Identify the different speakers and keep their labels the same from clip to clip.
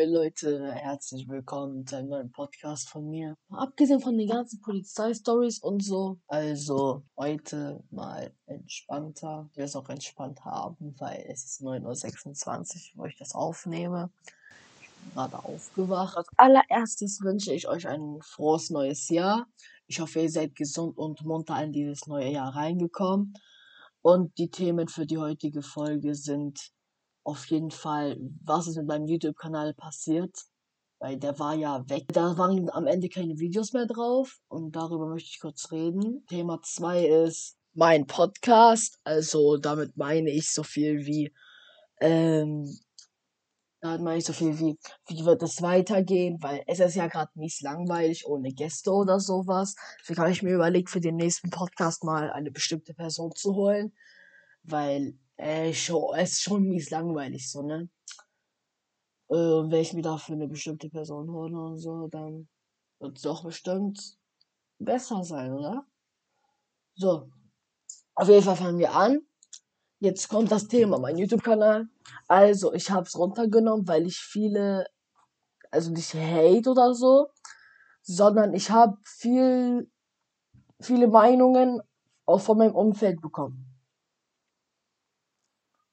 Speaker 1: Moin Leute, herzlich willkommen zu einem neuen Podcast von mir. Abgesehen von den ganzen Polizeistories und so, also heute mal entspannter. Ich will es auch entspannt haben, weil es ist 9.26 Uhr, wo ich das aufnehme. Ich bin gerade aufgewacht. Als allererstes wünsche ich euch ein frohes neues Jahr. Ich hoffe, ihr seid gesund und munter in dieses neue Jahr reingekommen. Und die Themen für die heutige Folge sind auf jeden Fall, was ist mit meinem YouTube-Kanal passiert. Weil der war ja weg. Da waren am Ende keine Videos mehr drauf. Und darüber möchte ich kurz reden. Thema 2 ist mein Podcast. Also damit meine ich so viel wie, ähm, damit meine ich so viel wie, wie wird es weitergehen? Weil es ist ja gerade nicht langweilig ohne Gäste oder sowas. Deswegen habe ich mir überlegt, für den nächsten Podcast mal eine bestimmte Person zu holen. Weil äh, schon, es ist schon mies langweilig, so, ne? Äh, wenn ich mir dafür eine bestimmte Person hole und so, dann wird es doch bestimmt besser sein, oder? So. Auf jeden Fall fangen wir an. Jetzt kommt das Thema, mein YouTube-Kanal. Also, ich habe es runtergenommen, weil ich viele, also nicht Hate oder so, sondern ich habe viel, viele Meinungen auch von meinem Umfeld bekommen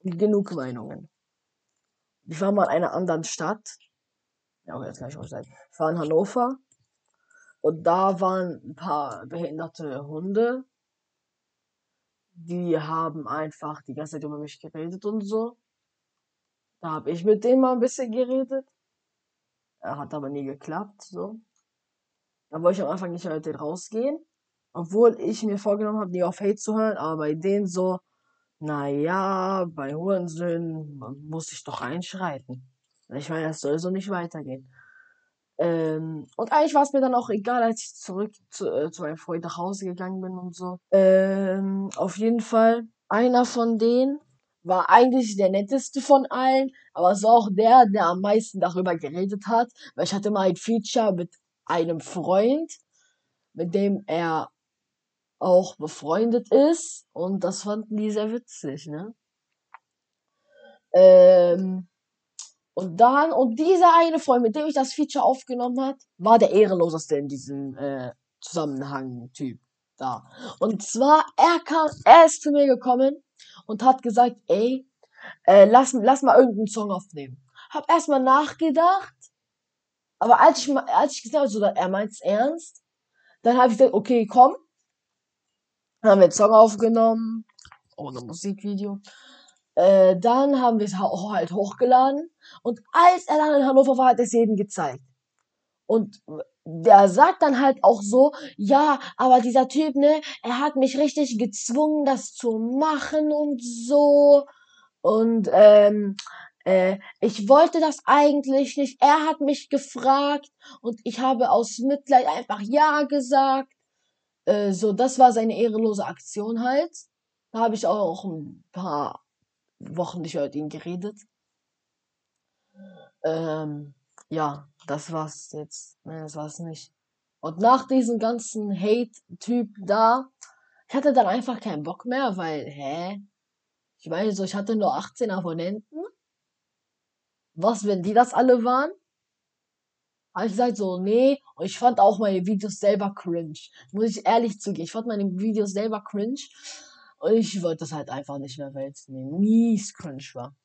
Speaker 1: genug Meinungen. Ich war mal in einer anderen Stadt. Ja, okay, jetzt kann ich auch sagen. Ich war in Hannover. Und da waren ein paar behinderte Hunde. Die haben einfach die ganze Zeit über mich geredet und so. Da habe ich mit denen mal ein bisschen geredet. Er hat aber nie geklappt, so. Da wollte ich am Anfang nicht denen rausgehen. Obwohl ich mir vorgenommen habe, nie auf Hate zu hören, aber bei denen so, naja, bei Hurensöhnen muss ich doch einschreiten. Ich meine, das soll so nicht weitergehen. Ähm, und eigentlich war es mir dann auch egal, als ich zurück zu, äh, zu meinem Freund nach Hause gegangen bin und so. Ähm, auf jeden Fall, einer von denen war eigentlich der netteste von allen, aber es war auch der, der am meisten darüber geredet hat, weil ich hatte mal ein Feature mit einem Freund, mit dem er auch befreundet ist und das fanden die sehr witzig, ne? Ähm, und dann, und dieser eine Freund, mit dem ich das Feature aufgenommen hat, war der ehrenloseste in diesem äh, Zusammenhang Typ da. Und zwar, er kam, er ist zu mir gekommen und hat gesagt, ey, äh, lass, lass mal irgendeinen Song aufnehmen. Hab erstmal nachgedacht, aber als ich, als ich gesagt habe, so, er meint's ernst, dann habe ich gesagt, okay, komm, haben wir einen Song aufgenommen. Ohne Musikvideo. Äh, dann haben wir es halt hochgeladen. Und als er dann in Hannover war, hat er es jedem gezeigt. Und der sagt dann halt auch so, ja, aber dieser Typ, ne, er hat mich richtig gezwungen, das zu machen und so. Und ähm, äh, ich wollte das eigentlich nicht. Er hat mich gefragt und ich habe aus Mitleid einfach ja gesagt. Äh, so, das war seine ehrenlose Aktion halt. Da habe ich auch ein paar Wochen nicht mit ihm geredet. Ähm, ja, das war's jetzt. Ne, das war's nicht. Und nach diesem ganzen Hate-Typ da, ich hatte dann einfach keinen Bock mehr, weil, hä? Ich meine, so, ich hatte nur 18 Abonnenten. Was, wenn die das alle waren? Habe ich gesagt so, nee. Und ich fand auch meine Videos selber cringe. Muss ich ehrlich zugeben. Ich fand meine Videos selber cringe. Und ich wollte das halt einfach nicht mehr, weil es mies cringe war.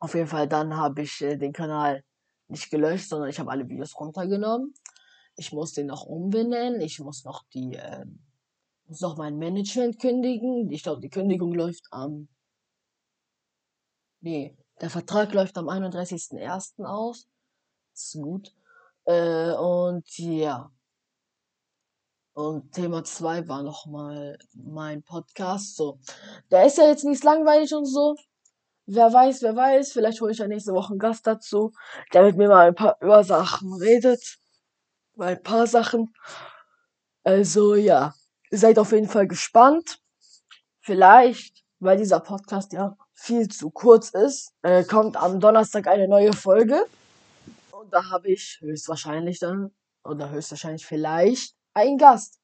Speaker 1: Auf jeden Fall, dann habe ich äh, den Kanal nicht gelöscht, sondern ich habe alle Videos runtergenommen. Ich muss den noch umbenennen. Ich muss noch die, äh, muss noch mein Management kündigen. Ich glaube, die Kündigung läuft am, nee, der Vertrag läuft am 31.01. aus. Das ist gut. Äh, und ja. Und Thema 2 war nochmal mein Podcast. So. Der ist ja jetzt nicht langweilig und so. Wer weiß, wer weiß. Vielleicht hole ich ja nächste Woche einen Gast dazu, der mit mir mal ein paar über Sachen redet. Mal ein paar Sachen. Also ja. Seid auf jeden Fall gespannt. Vielleicht, weil dieser Podcast ja viel zu kurz ist, äh, kommt am Donnerstag eine neue Folge. Da habe ich höchstwahrscheinlich dann, oder höchstwahrscheinlich vielleicht, einen Gast.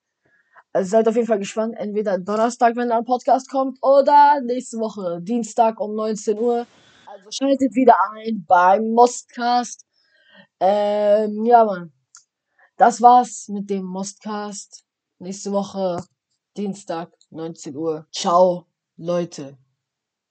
Speaker 1: Also seid auf jeden Fall gespannt. Entweder Donnerstag, wenn da ein Podcast kommt, oder nächste Woche, Dienstag um 19 Uhr. Also schaltet wieder ein beim Mostcast. Ähm, ja, Mann. Das war's mit dem Mostcast. Nächste Woche, Dienstag, 19 Uhr. Ciao, Leute.